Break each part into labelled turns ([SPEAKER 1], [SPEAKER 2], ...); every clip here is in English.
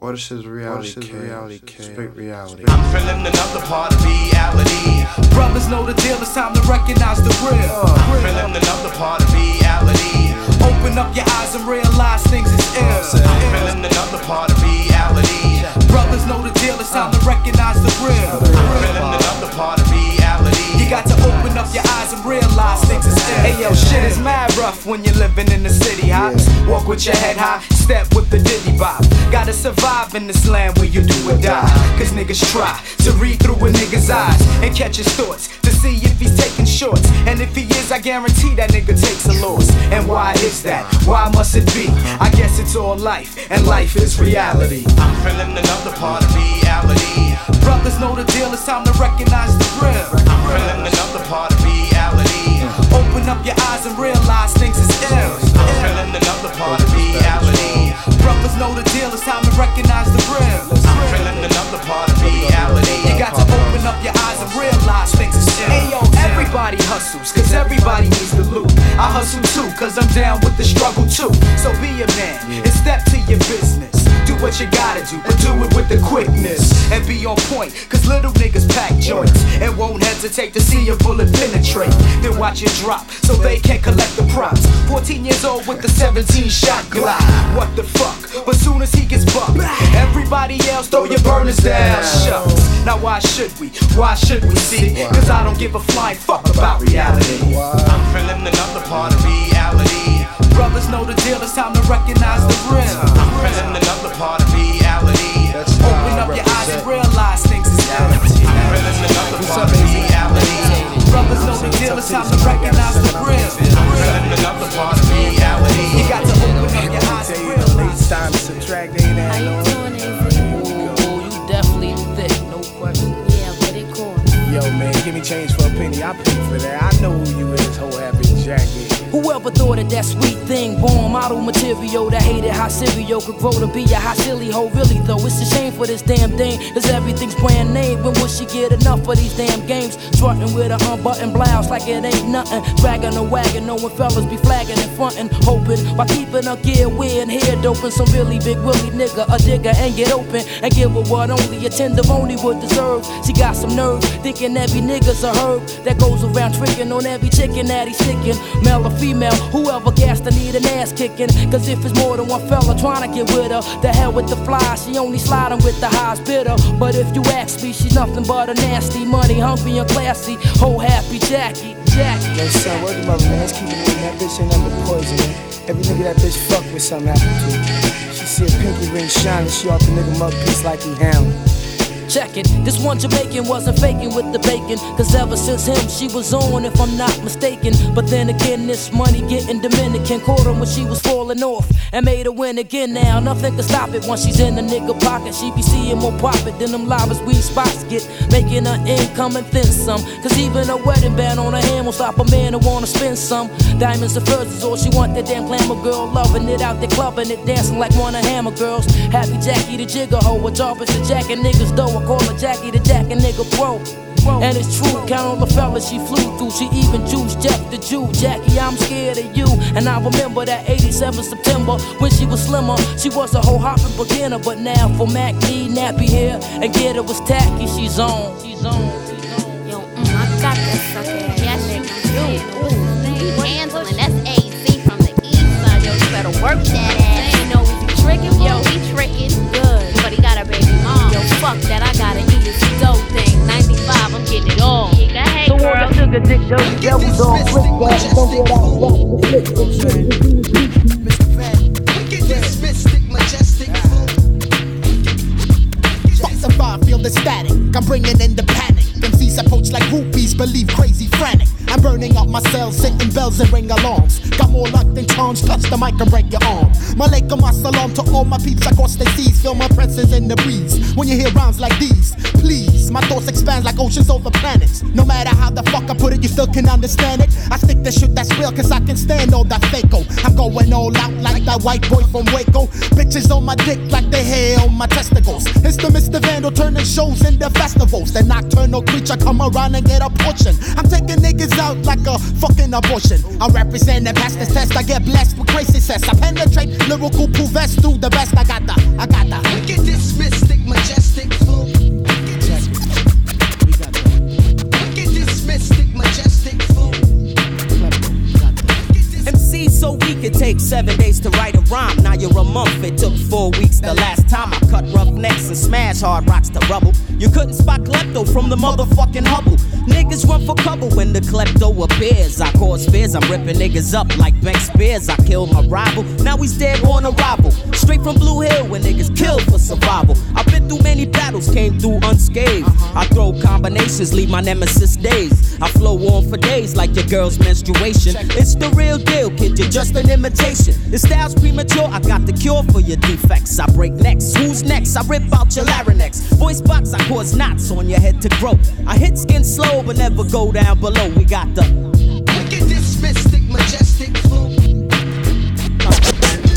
[SPEAKER 1] What is this reality? What is reality? Straight reality.
[SPEAKER 2] I'm feeling another part of reality.
[SPEAKER 3] Brothers know the deal, it's time to recognize the real.
[SPEAKER 2] I'm feeling another part of reality.
[SPEAKER 3] Open up your eyes and realize things is ill.
[SPEAKER 2] I'm feeling another part of reality.
[SPEAKER 3] Brothers know the deal, it's time to recognize the real.
[SPEAKER 2] I'm feeling another part of reality.
[SPEAKER 3] You got to open up your eyes and realize things is ill. Hey yo, shit is mad rough when you're living in the city, huh? Walk with your head high, step with the diddy bop. Gotta survive in this land where you do or die. Cause niggas try to read through a nigga's eyes and catch his thoughts to see if he's taking shorts. And if he is, I guarantee that nigga takes a loss. And why is that? Why must it be? I guess it's all life, and life is reality.
[SPEAKER 2] I'm feeling another part of reality.
[SPEAKER 3] Brothers know the deal, it's time to recognize the real.
[SPEAKER 2] I'm feeling another part of reality.
[SPEAKER 3] Open up your eyes and realize things is ill.
[SPEAKER 2] I'm feeling another part of reality.
[SPEAKER 3] Brothers know the deal, it's time to recognize the real.
[SPEAKER 2] I'm feeling another part of reality.
[SPEAKER 3] You got to open up your eyes and realize things is ill. Hey yo, everybody hustles, cause everybody needs the loot. I hustle too, cause I'm down with the struggle too. So be a man and step to your business. What you gotta do, but do it with the quickness. And be on point, cause little niggas pack joints and won't hesitate to see a bullet penetrate. Then watch it drop so they can collect the props. 14 years old with the 17 shot Glock. What the fuck? But soon as he gets bucked, everybody else throw your burners down. Shucks. Now why should we? Why should we see? Cause I don't give a flying fuck about reality.
[SPEAKER 2] I'm feeling another part of reality.
[SPEAKER 3] Brothers know the deal, it's time to recognize the real.
[SPEAKER 2] I'm feeling
[SPEAKER 3] Brothers know the deal, it's time to recognize the real.
[SPEAKER 2] I'm feeling another part of reality.
[SPEAKER 3] You got to open up your eyes and realize.
[SPEAKER 4] time to subtract they ain't
[SPEAKER 5] How
[SPEAKER 4] had
[SPEAKER 5] you
[SPEAKER 4] no.
[SPEAKER 5] doing, AZ?
[SPEAKER 4] Ooh, you definitely thick, no question.
[SPEAKER 5] Yeah, but it cool.
[SPEAKER 4] Yo, man, give me change for a penny. I pay for that. I know who you is, whole happy jacket.
[SPEAKER 6] Whoever thought of that sweet thing, born model material that hated how Sirio could grow to be a hot silly hoe. Really though, it's a shame for this damn thing, cause everything's brand name. When will she get enough of these damn games? Strutting with a unbuttoned blouse like it ain't nothing. Dragging a wagon, knowing fellas be flagging and frontin', hoping by keeping her gear weird hair doping. Some really big willy nigga, a digger, and get open and give her what only a tenderoni would deserve. She got some nerve, thinking every nigga's a herb that goes around tricking on every chicken that he's sticking. Female, whoever gas to need an ass kicking. Cause if it's more than one fella trying to get with her, the hell with the fly, she only sliding with the highs bitter. But if you ask me, she's nothing but a nasty, money hungry and classy, whole happy Jackie. Jackie.
[SPEAKER 4] Yo, son, word them up, man. Let's keep it. That bitch ain't under poison. Every nigga that bitch fuck with something happen to. She see a pinky ring shining, she off the nigga mug piece like he hound.
[SPEAKER 6] Check it. This one Jamaican wasn't faking with the bacon. Cause ever since him, she was on, if I'm not mistaken. But then again, this money getting Dominican. Caught her when she was falling off and made her win again now. Nothing can stop it once she's in the nigga pocket. She be seeing more profit than them livest weed spots get. Making her income and then some. Cause even a wedding band on her hand will stop a man who wanna spend some. Diamonds and furs is all she want. That damn glamour girl loving it out there clubbing it, dancing like one of Hammer girls. Happy Jackie the Jigger hoe, a job is to jack and niggas dough. Call her Jackie the Jack and nigga pro. And it's true, count all the fellas she flew through. She even juiced Jack the Jew. Jackie, I'm scared of you. And I remember that 87 September when she was slimmer. She was a whole hopping beginner. But now for Mac D, nappy hair, and get it was tacky. She's on. She's on.
[SPEAKER 5] Fuck that, I gotta eat his dough thing. 95, I'm getting it all. He got hey,
[SPEAKER 6] So all
[SPEAKER 5] girl.
[SPEAKER 6] the sugar dick shows, devils all flick that. Don't get out, rock the flick.
[SPEAKER 7] Wickedness, mystic, majestic Specify, feel the static. I'm bringing in the panic. MCs approach like groupies, believe crazy, frantic. I'm burning up my cells, sitting bells and ring alarms. Got more luck than charms, touch the mic and break your arm. Malaikum assalam to all my peeps across the seas. Feel my presence in the breeze. When you hear rhymes like these, please, my thoughts expand like oceans over planets. No matter how the fuck I put it, you still can understand it. I stick the shit that's real, cause I can stand all that fako. I'm going all out like that white boy from Waco. Bitches on my dick like the hair on my testicles. It's the Mr. Vandal turning shows into festivals. The nocturnal creature come around and get a portion. I'm taking niggas out like a fucking abortion. I represent the best test. I get blessed with great success. I penetrate lyrical possess through the best. I got the, I got the. We
[SPEAKER 8] get
[SPEAKER 9] this mystic, majestic flow.
[SPEAKER 8] so weak it takes seven days to write a rhyme. Now you're a month, it took four weeks the last time I cut rough necks and smash hard rocks to rubble. You couldn't spot klepto from the motherfucking Hubble. Niggas run for cover when the klepto appears. I cause fears, I'm ripping niggas up like Bank Spears. I killed my rival, now he's dead on arrival. Straight from Blue Hill when niggas kill for survival. I've been through many battles, came through unscathed. I throw combinations, leave my nemesis days. I flow on for days like your girl's menstruation. It's the real deal, kid, you're just an imitation. The style's premature, I got the cure for your defects. I break necks, who's next? I rip out your larynx. Voice box, I cause knots on your head to grow. I hit skin slow, but never go down below. We got the
[SPEAKER 9] wickedest, mystic, majestic flow.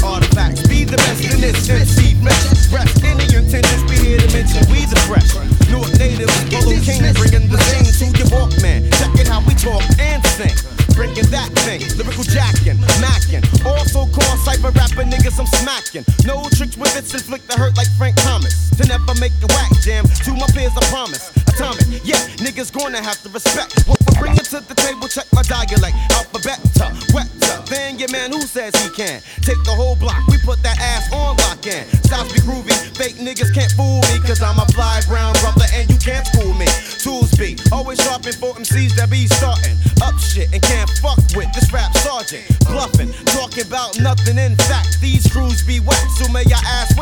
[SPEAKER 10] Artifacts, be the best in this MC fresh breath. Any intentions be here to mention we the fresh. North native, Polo King, bringing the thing to your Walkman. Check it how we talk and sing. Bringing that thing, lyrical jacking, macking. Also call cypher rapper niggas I'm smacking. No tricks with it, inflict the hurt like Frank Thomas. To never make a whack jam, to my peers I promise. Atomic, yeah, niggas gonna have to respect what we're bringing to the table. Check my dialect, alphabet, uh, wet, uh, then your man who says he can. Take the whole block, we put that ass on lock in. Styles be groovy, fake niggas can't fool me, cause I'm a fly brown brother and you can't fool me. Tools be always sharpen for MCs that be starting up shit and can't fuck with this rap sergeant. Bluffing, talking about nothing. In fact, these crews be whack. So may I ask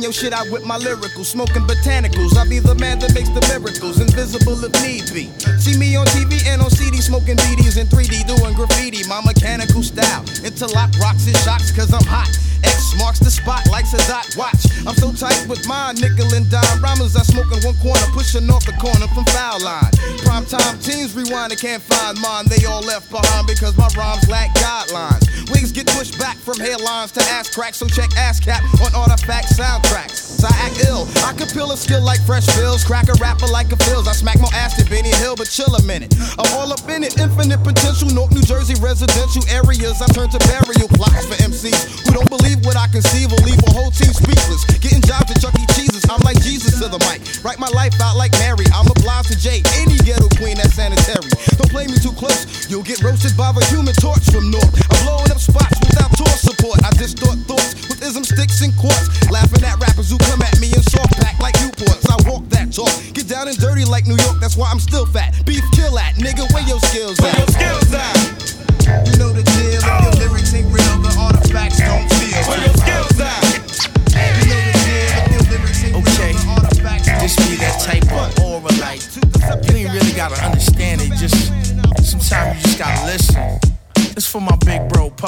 [SPEAKER 9] busting your shit out with my lyrical, smoking botanicals. I be the man that makes the miracles, invisible if need be. See me on TV and on CD, smoking BDs in 3D, doing graffiti, my mechanical style. Interlock rocks and shocks, cause I'm hot. Marks the spot like Sadat watch. I'm so tight with my nickel and dime rhymers. I smoke in one corner, pushing off the corner from foul line. Prime time teams rewind and can't find mine. They all left behind because my rhymes lack guidelines. Wigs get pushed back from hairlines to ass cracks, so check ass cap on artifact soundtracks. I act ill, I can peel a skill like fresh bills, crack a rapper like a fills. I smack more ass than Benny Hill, but chill a minute. I'm all up in it, infinite potential. North New Jersey residential areas. I turn to burial plots for MCs who don't believe what I conceive will leave a whole team speechless. Getting jobs at Chuck E. Cheese's, I'm like Jesus to the mic. Write my life out like Mary. I'm obliged to J, any ghetto queen that's sanitary. Don't play me too close, you'll get roasted by the human torch from North. I'm blowing up spots without tour support. I distort thoughts with ism sticks and quartz. Laughing at rappers who come at me in soft pack like Newports. I walk that talk, get down and dirty like New York. That's why I'm still fat. Beef kill at, nigga. Where your skills at?
[SPEAKER 10] Where your skills at?
[SPEAKER 9] You know the deal. If your oh. lyrics ain't real, the artifacts don't feel.
[SPEAKER 10] Where your skills at?
[SPEAKER 9] You know the deal. If your lyrics ain't
[SPEAKER 11] Okay.
[SPEAKER 9] real, the artifacts don't
[SPEAKER 11] This be that type of aura, like you ain't really gotta understand it. Just sometimes you just gotta listen. It's for my big bro Poe.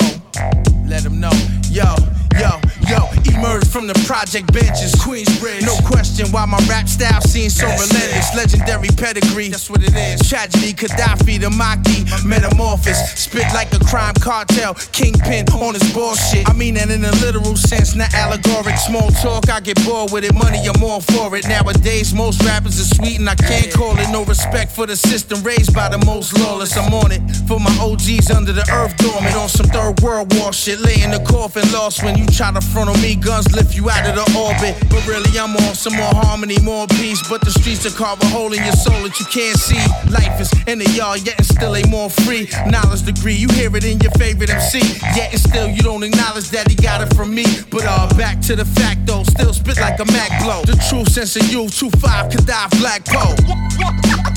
[SPEAKER 11] Let him know, yo, yo, yo. Emerge from the project benches, Queensbridge. No question why my rap style seems so relentless. Legendary pedigree, that's what it is. Tragedy, Khadafi, the Maki, metamorphosis. Spit like a crime cartel, kingpin on his bullshit. I mean that in a literal sense, not allegoric. Small talk, I get bored with it. Money, I'm all for it. Nowadays, most rappers are sweet and I can't call it. No respect for the system raised by the most lawless. I'm on it for my OGs under the earth dormant on some third world war shit. Lay in the coffin, lost when you try to front on me. Guns lift you out of the orbit. But really, I'm on some more harmony, more peace. But the streets are carve a hole in your soul that you can't see. Life is in the yard, yet and still ain't more free. Knowledge degree, you hear it in your favorite MC. Yet and still, you don't acknowledge that he got it from me. But uh, back to the fact though, still spit like a Mac blow. The true sense of you, 2-5, could die Black Poe.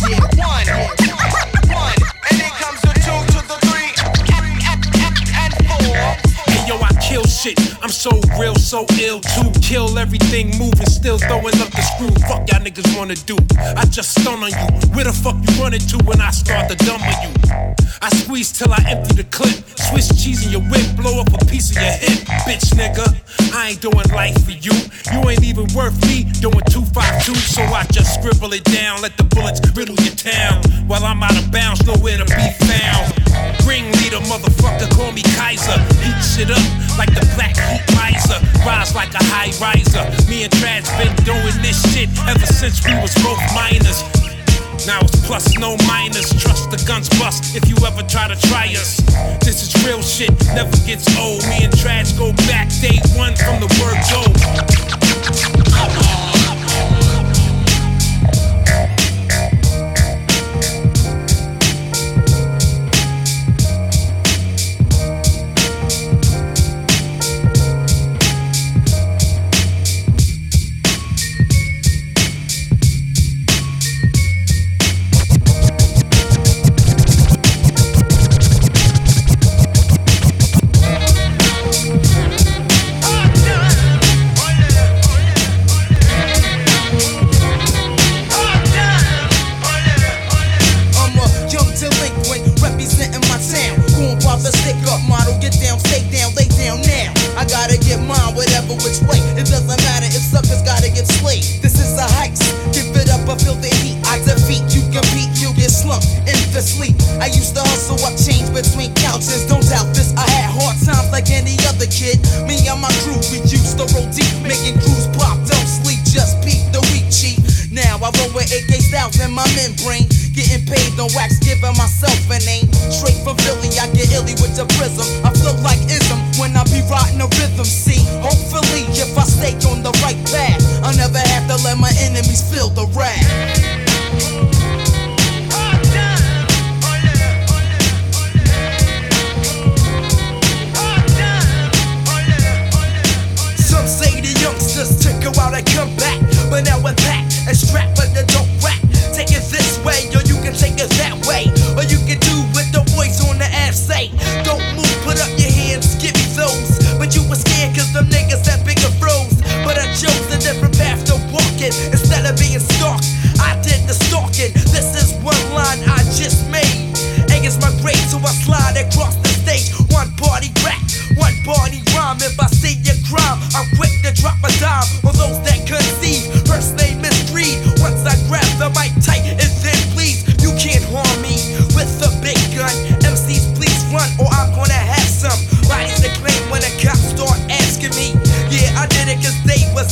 [SPEAKER 10] Yeah. One, one, and then
[SPEAKER 12] kill shit. I'm so real, so ill too. Kill everything moving, still throwing up the screw. Fuck y'all niggas wanna do. I just stun on you. Where the fuck you running to when I start to dumb on you? I squeeze till I empty the clip. Swiss cheese in your whip, blow up a piece of your hip, bitch nigga. I ain't doing life for you. You ain't even worth me doing 252. So I just scribble it down, let the bullets riddle your town. While I'm out of bounds, nowhere to be found. Ring leader, motherfucker, call me Kaiser. Heat shit up like the black heat riser. Rise like a high riser. Me and Trad's been doing this shit ever since we was both minors.
[SPEAKER 10] Now it's plus no minus. Trust the guns bust if you ever try to try us. This is real shit, never gets old. Me and Trash go back day one from the word go.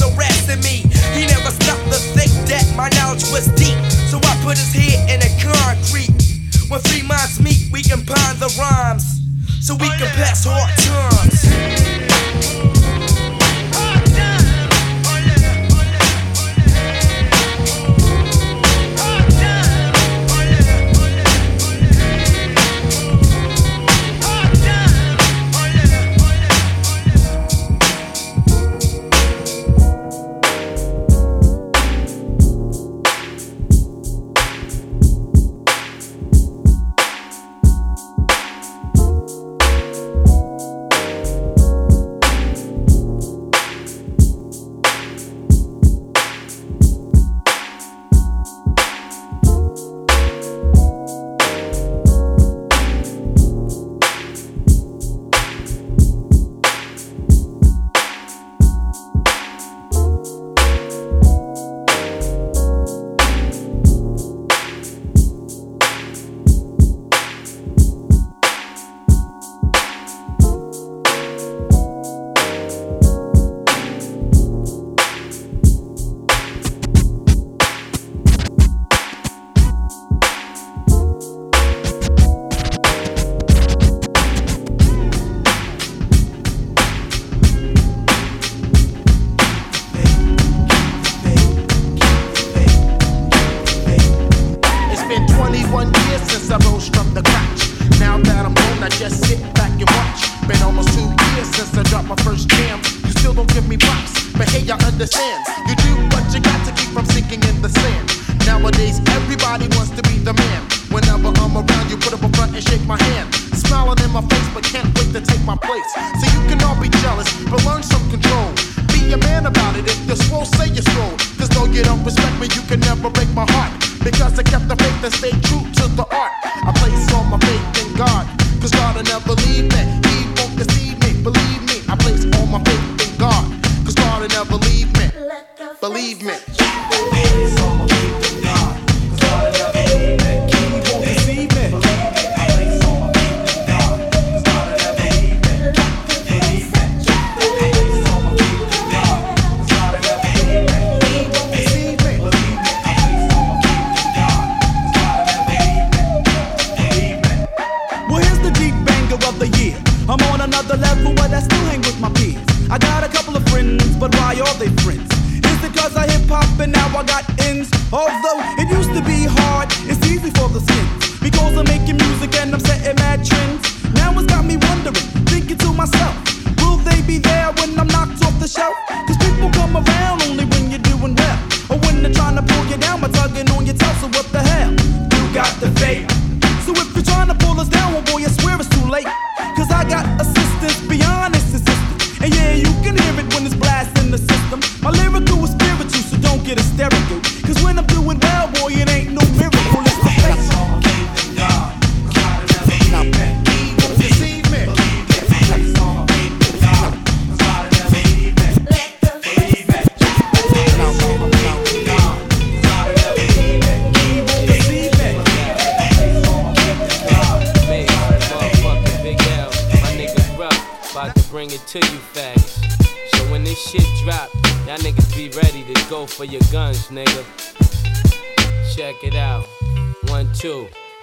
[SPEAKER 13] was in me. He never stopped to think that my knowledge was deep. So I put his head in the concrete. When three minds meet, we can the rhymes. So we can pass hearts. so you can all be jealous, but learn some control. Be a man about it. If you're swole, say you're swole. Cause though you don't respect me, you can never break my heart. Because I kept the faith and stayed true to the art. I place all my faith in God.
[SPEAKER 14] Cause God will never leave me. He won't deceive me. Believe me, I place all my faith in God. Cause God will never leave me. Believe me.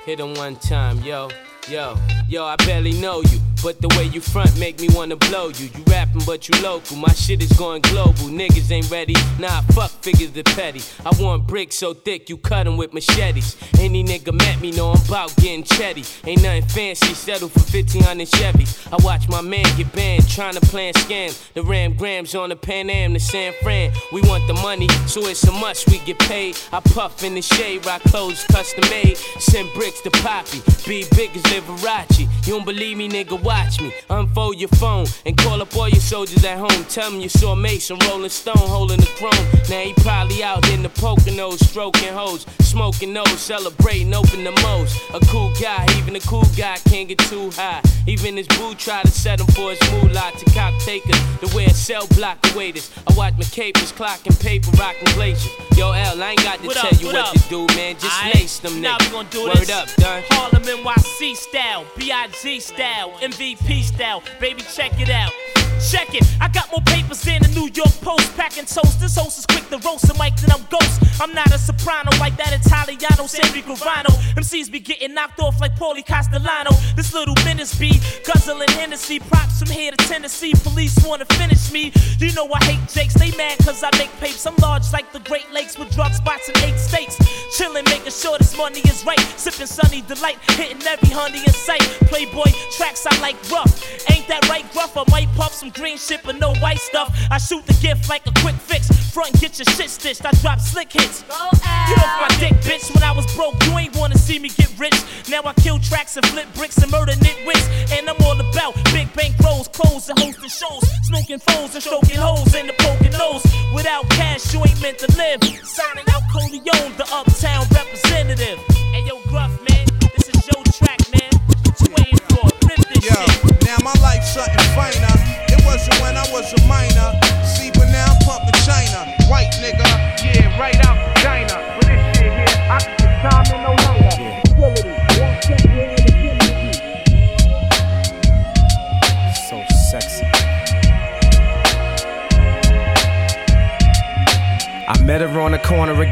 [SPEAKER 14] Hit 'em one time, yo. Yo, yo, I barely know you, but the way you front make me wanna blow you. You rapping, but you local. My shit is going global. Niggas ain't ready. Nah, fuck figures the petty. I want bricks so thick you cut 'em with machetes. Any nigga met me know I'm about getting chetty. Ain't nothing fancy, settle for 1500 Chevys. I watch my man get banned, trying to plan scams. The Ram Grams on the Pan Am to San Fran. We want the money, so it's a must we get paid. I puff in the shade, rock clothes custom made. Send bricks to Poppy, be big as Liberace. You don't believe me, nigga, watch me. Unfold your phone and call up all your soldiers at home. Tell them you saw Mason Rolling Stone holding the throne. Now he probably out in the Poconos, stroking hoes, smoking those, celebrating, open the most. A cool guy, even a cool guy can't get too high. Even his boo try to set him for his moolah to cop takers. The way a cell block the waiters. I watch my capers clocking paper, rocking glaciers. Yo, L, I ain't got to
[SPEAKER 15] What
[SPEAKER 14] tell
[SPEAKER 15] up,
[SPEAKER 14] you
[SPEAKER 15] what
[SPEAKER 14] what, to do, man. Just
[SPEAKER 15] Aight,
[SPEAKER 14] lace them
[SPEAKER 15] now
[SPEAKER 14] niggas.
[SPEAKER 15] we gonna do
[SPEAKER 14] Word
[SPEAKER 15] this.
[SPEAKER 14] up, done.
[SPEAKER 15] Harlem NYC style, B.I.G. style, MVP style. Baby, check it out. Check it, I got more papers than the New York Post. Packing toast, this host is quick to roast a mic than I'm ghost. I'm not a soprano like that Italiano, Sammy Gravano. MCs be getting knocked off like Paulie Castellano. This little menace be guzzling Hennessy. Props from here to Tennessee. Police wanna finish me. You know I hate Jakes, they mad cause I make papes. I'm large like the Great Lakes with drug spots in eight states. Chillin', making sure this money is right. Sipping sunny delight, hitting every honey in sight. Playboy tracks I like rough. Ain't that right, gruff? I might puff some green shit, but no white stuff. I shoot the gift like a quick fix. Front and get your shit stitched. I drop slick hits. Get off my dick, bitch. When I was broke, you ain't wanna see me get rich. Now I kill tracks and flip bricks and murder nitwits. And I'm all about big bank rolls, clothes, and hosting shows. Smoking foes and stroking hoes in the poking nose. Without cash, you ain't meant to live. Signing out Coleon, the uptown representative.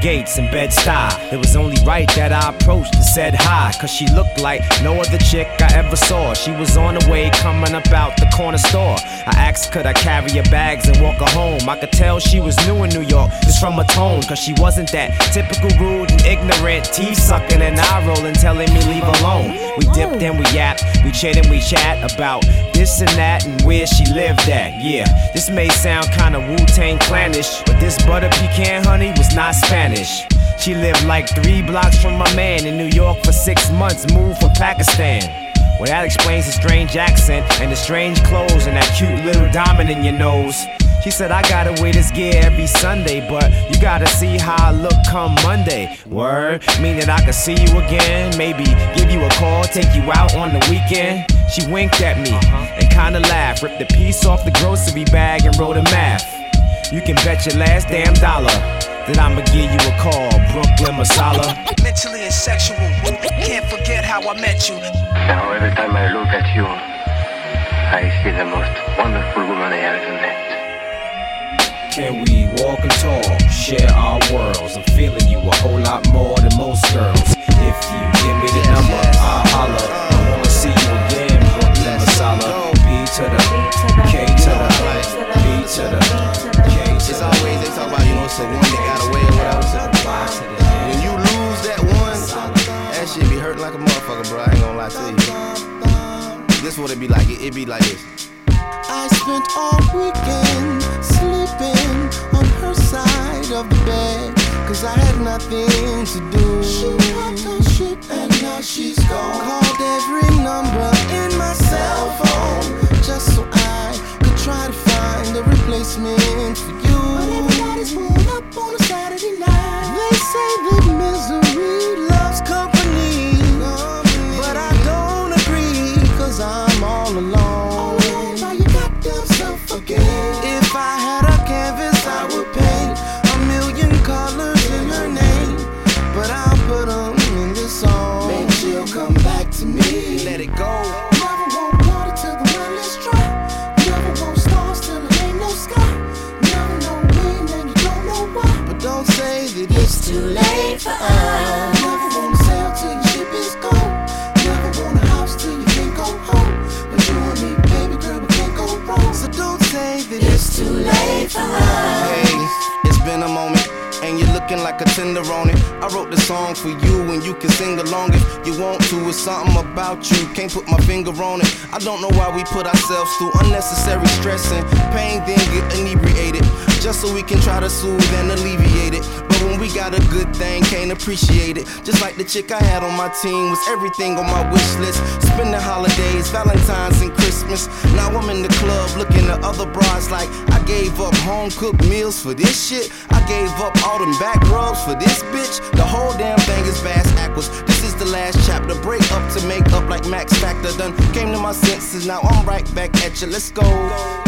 [SPEAKER 4] Gates in Bed-Stuy. It was only right that I approached and said hi, cause she looked like no other chick I ever saw. She was on the way coming up out the corner store. I asked, could I carry her bags and walk her home? I could tell she was new in New York, just from her tone, cause she wasn't that typical rude and ignorant, teeth sucking and eye rolling, telling me leave alone. We dipped and we yapped, we chit and we chat about this and that and where she lived at. Yeah, this may sound kinda Wu Tang clannish, but this butter pecan honey was not Spanish. She lived like three blocks from my man in New York for six months, moved from Pakistan. Well, that explains the strange accent and the strange clothes and that cute little diamond in your nose. She said, I gotta wear this gear every Sunday, but you gotta see how I look come Monday. Word, meaning I could see you again, maybe give you a call, take you out on the weekend. She winked at me uh-huh. and kinda laughed, ripped a piece off the grocery bag and wrote a math. You can bet your last damn dollar then I'ma give you a call. Brooklyn Masala.
[SPEAKER 16] Mentally and sexual, can't forget how I met you.
[SPEAKER 17] Now every time I look at you, I see the most wonderful woman I ever met.
[SPEAKER 4] Can we walk and talk, share our worlds? I'm feeling you a whole lot more than most girls. If you give me the number, I'll holler. I wanna see you again, Brooklyn Masala. B to the K to the B to the K
[SPEAKER 9] to
[SPEAKER 4] the. It's always they talk about you.
[SPEAKER 10] This what it be like. It, it be like this.
[SPEAKER 9] I spent all weekend sleeping on her side of the bed. Cause I had nothing to do. She walked on ship and now she's gone. Called every number in my cell phone. Just so I could try to find a replacement for you. But everybody's pulled up on a Saturday night. They say that misery too late for us. Never want to sail till your ship is gone. Never want a house till you can't go home. But you and me, baby girl, we can't go wrong. So don't say that it's too late for us.
[SPEAKER 10] Hey, it's been a moment. And you're looking like a tender on it. I wrote the song for you, and you can sing along if you want to. It's something about you, can't put my finger on it. I don't know why we put ourselves through unnecessary stress and pain, then get inebriated. Just so we can try to soothe and alleviate it. But when we got a good thing, can't appreciate it. Just like the chick I had on my team was everything on my wish list. Spending holidays, Valentine's, and Christmas. Now I'm in the club looking at other bras like I gave up home cooked meals for this shit. I gave up all them back rubs for this bitch. The whole damn thing is vast backwards. This is the last chapter. Break up to make up like Max Factor. Done came to my senses. Now I'm right back at you. Let's go.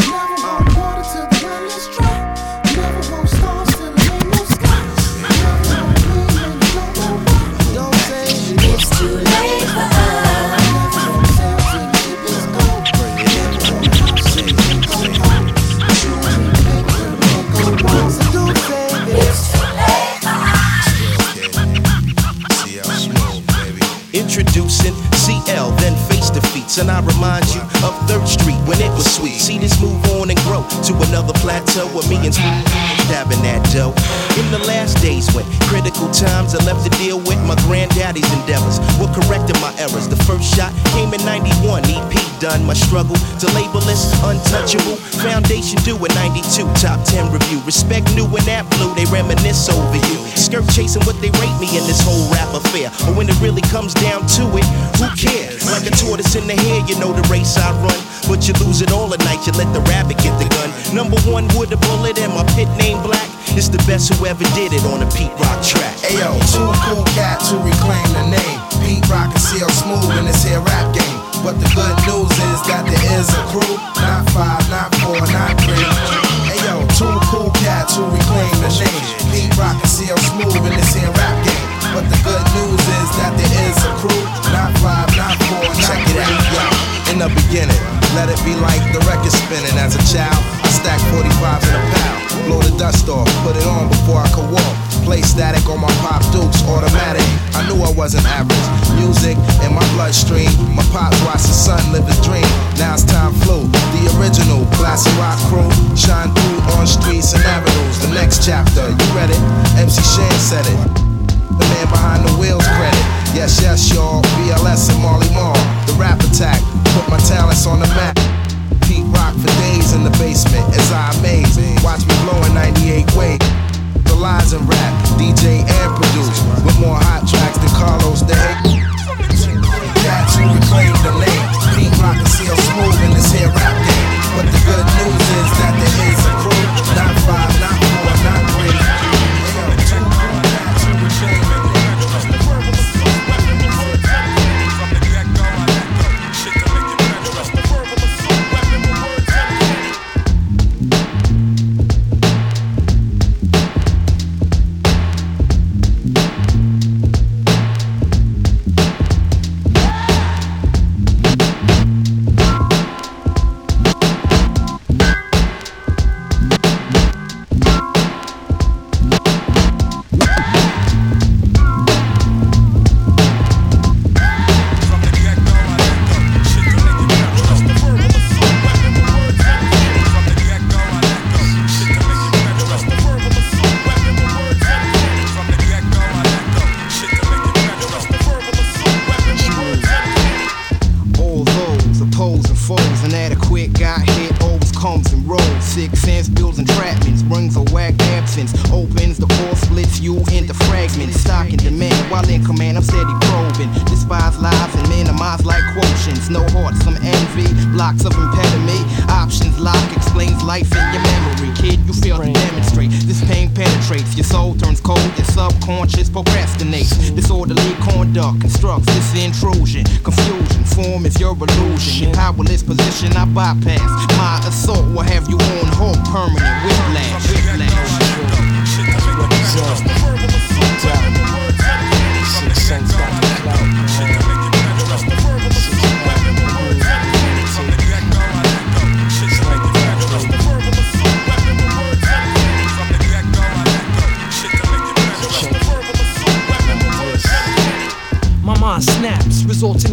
[SPEAKER 12] Untouchable. Foundation due in 92, top 10 review. Respect new and that blue, they reminisce over you. Skirt chasing what they rate me in this whole rap affair. But when it really comes down to it, who cares? Like a tortoise in the hair, you know the race I run. But you lose it all at night, you let the rabbit get the gun. Number one with a bullet and my pit name black. It's the best who ever did it on a Pete Rock track.
[SPEAKER 11] Ayo, two cool cats who reclaim the name. Pete Rock and CL Smooth in this here rap game. But the good news is that there is a crew. Not five, not four, not three. Ayo, two cool cats who reclaim the name. Pete Rock and CL Smooth in this here rap game. But the good news is that there is a crew. Not five, not four, not
[SPEAKER 12] Check it out, yo. In the beginning, let it be like the record spinning. As a child, I stacked 45s in a pal. Blow the dust off, put it on before I could walk. Play static on my pop dukes, automatic. I knew I wasn't average. Music in my bloodstream. My pops watched his son live his dream. Now it's time flew. The original classic rock crew. Shine through on streets and avenues. The next chapter, you read it? MC Shan said it. The man behind the wheels credit. Yes, yes, y'all. BLS and Marley Marl. The rap attack. Put my talents on the map. Pete Rock for days in the basement as I amaze. Watch me blow in 98 way. The lies and rap, DJ and produce. With more hot tracks than Carlos Day. Cats who reclaim the name. Pete Rock CL Smooth in this here rap game. But the good position, I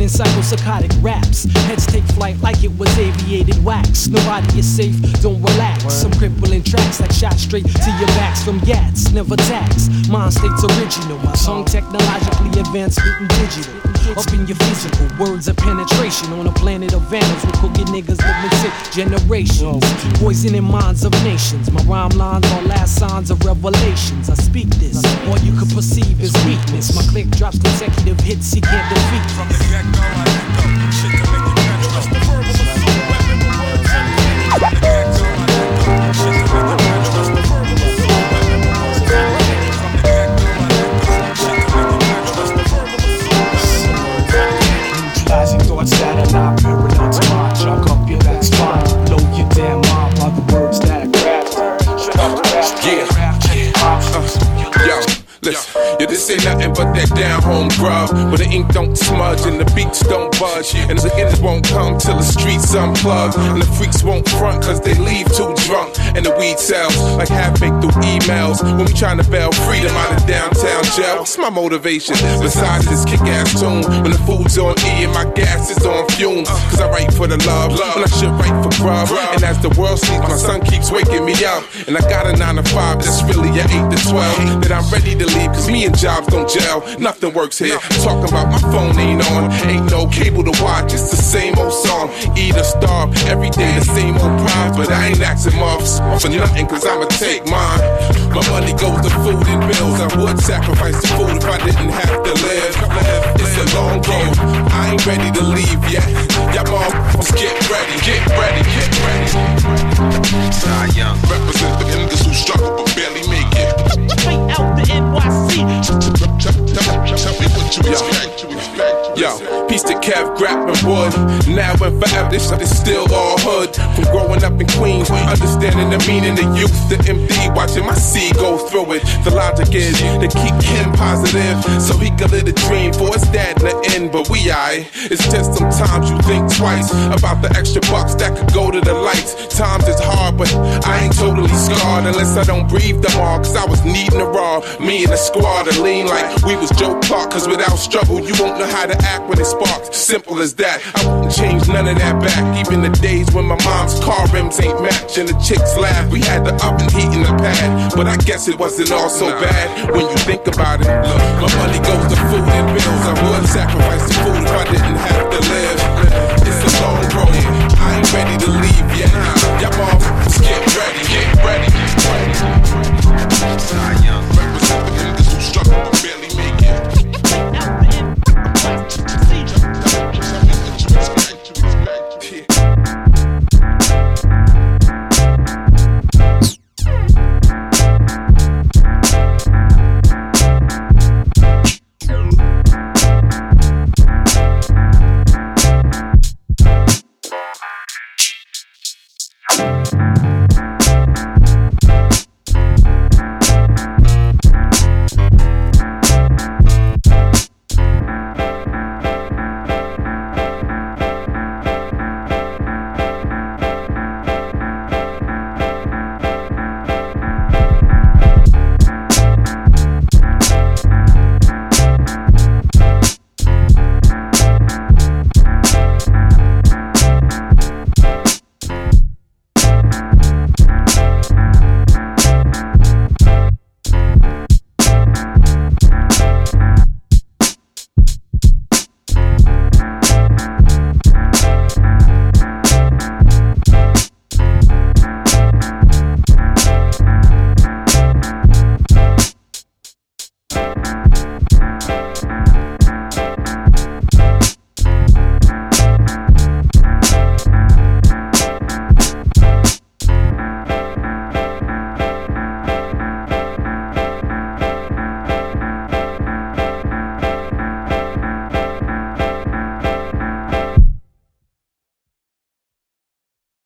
[SPEAKER 18] in psychopsychotic raps. Heads take flight like it was aviated wax. Nobody is safe, don't relax. Some crippling tracks like shot straight to your backs from Yats, never tax. Mind state's original, my tongue oh. technologically advanced, written digital. Up in your physical, words of penetration on a planet of vandals with cooking niggas living sick generations. Poisoning minds of nations. My rhyme lines are last signs of revelations. I speak this, all you could perceive is weakness. My click drops consecutive hits he can't defeat. From the
[SPEAKER 3] Neutralizing
[SPEAKER 19] Where the ink don't smudge and the beats don't budge. And the ends won't come till the streets unplug. And the freaks won't front cause they leave too drunk. And the weed sells like half baked through emails. When we trying to bail freedom out of downtown jail. What's my motivation? Besides this kick ass tune. When the food's on E and my gas is on fumes. Cause I write for the love. When I should write for grub. And as the world sleeps, my son keeps waking me up. And I got a 9 to 5 that's really a 8 to 12. That I'm ready to leave cause me and jobs don't gel. Nothing works here. Talking about my phone ain't on. Ain't no cable to watch. It's the same old song. Eat or starve. Every day the same old prize. But I ain't asking off for nothing cause I'ma take mine. My money goes to food and bills. I would sacrifice the food if I didn't have to live. It's a long road. I ain't ready to leave yet. Y'all motherfuckers get ready. Get ready. Get ready. Die young. Represent the niggas who struggle but barely make it.
[SPEAKER 15] Straight out the NYC.
[SPEAKER 19] Tell me what you expect. Piece to Kev, grapping wood. Now and forever, this shit is still all hood. From growing up in Queens, understanding the meaning of youth, the MD, watching my seed go through it. The logic is to keep him positive, so he could live a dream for his dad in the end. But we I, it's just sometimes you think twice about the extra bucks that could go to the lights. Times is hard, but I ain't totally scarred unless I don't breathe them all. Cause I was needing a raw, me and the squad to lean like we was Joe Clark. Cause without struggle, you won't know how to act when it Simple as that. I wouldn't change none of that back. Even the days when my mom's car rims ain't match and the chicks laugh. We had the oven heat in the pad, but I guess it wasn't all so bad when you think about it. Look, my money goes to food and bills. I would sacrifice the food if I didn't have to live. It's a long road. I ain't ready to leave yet.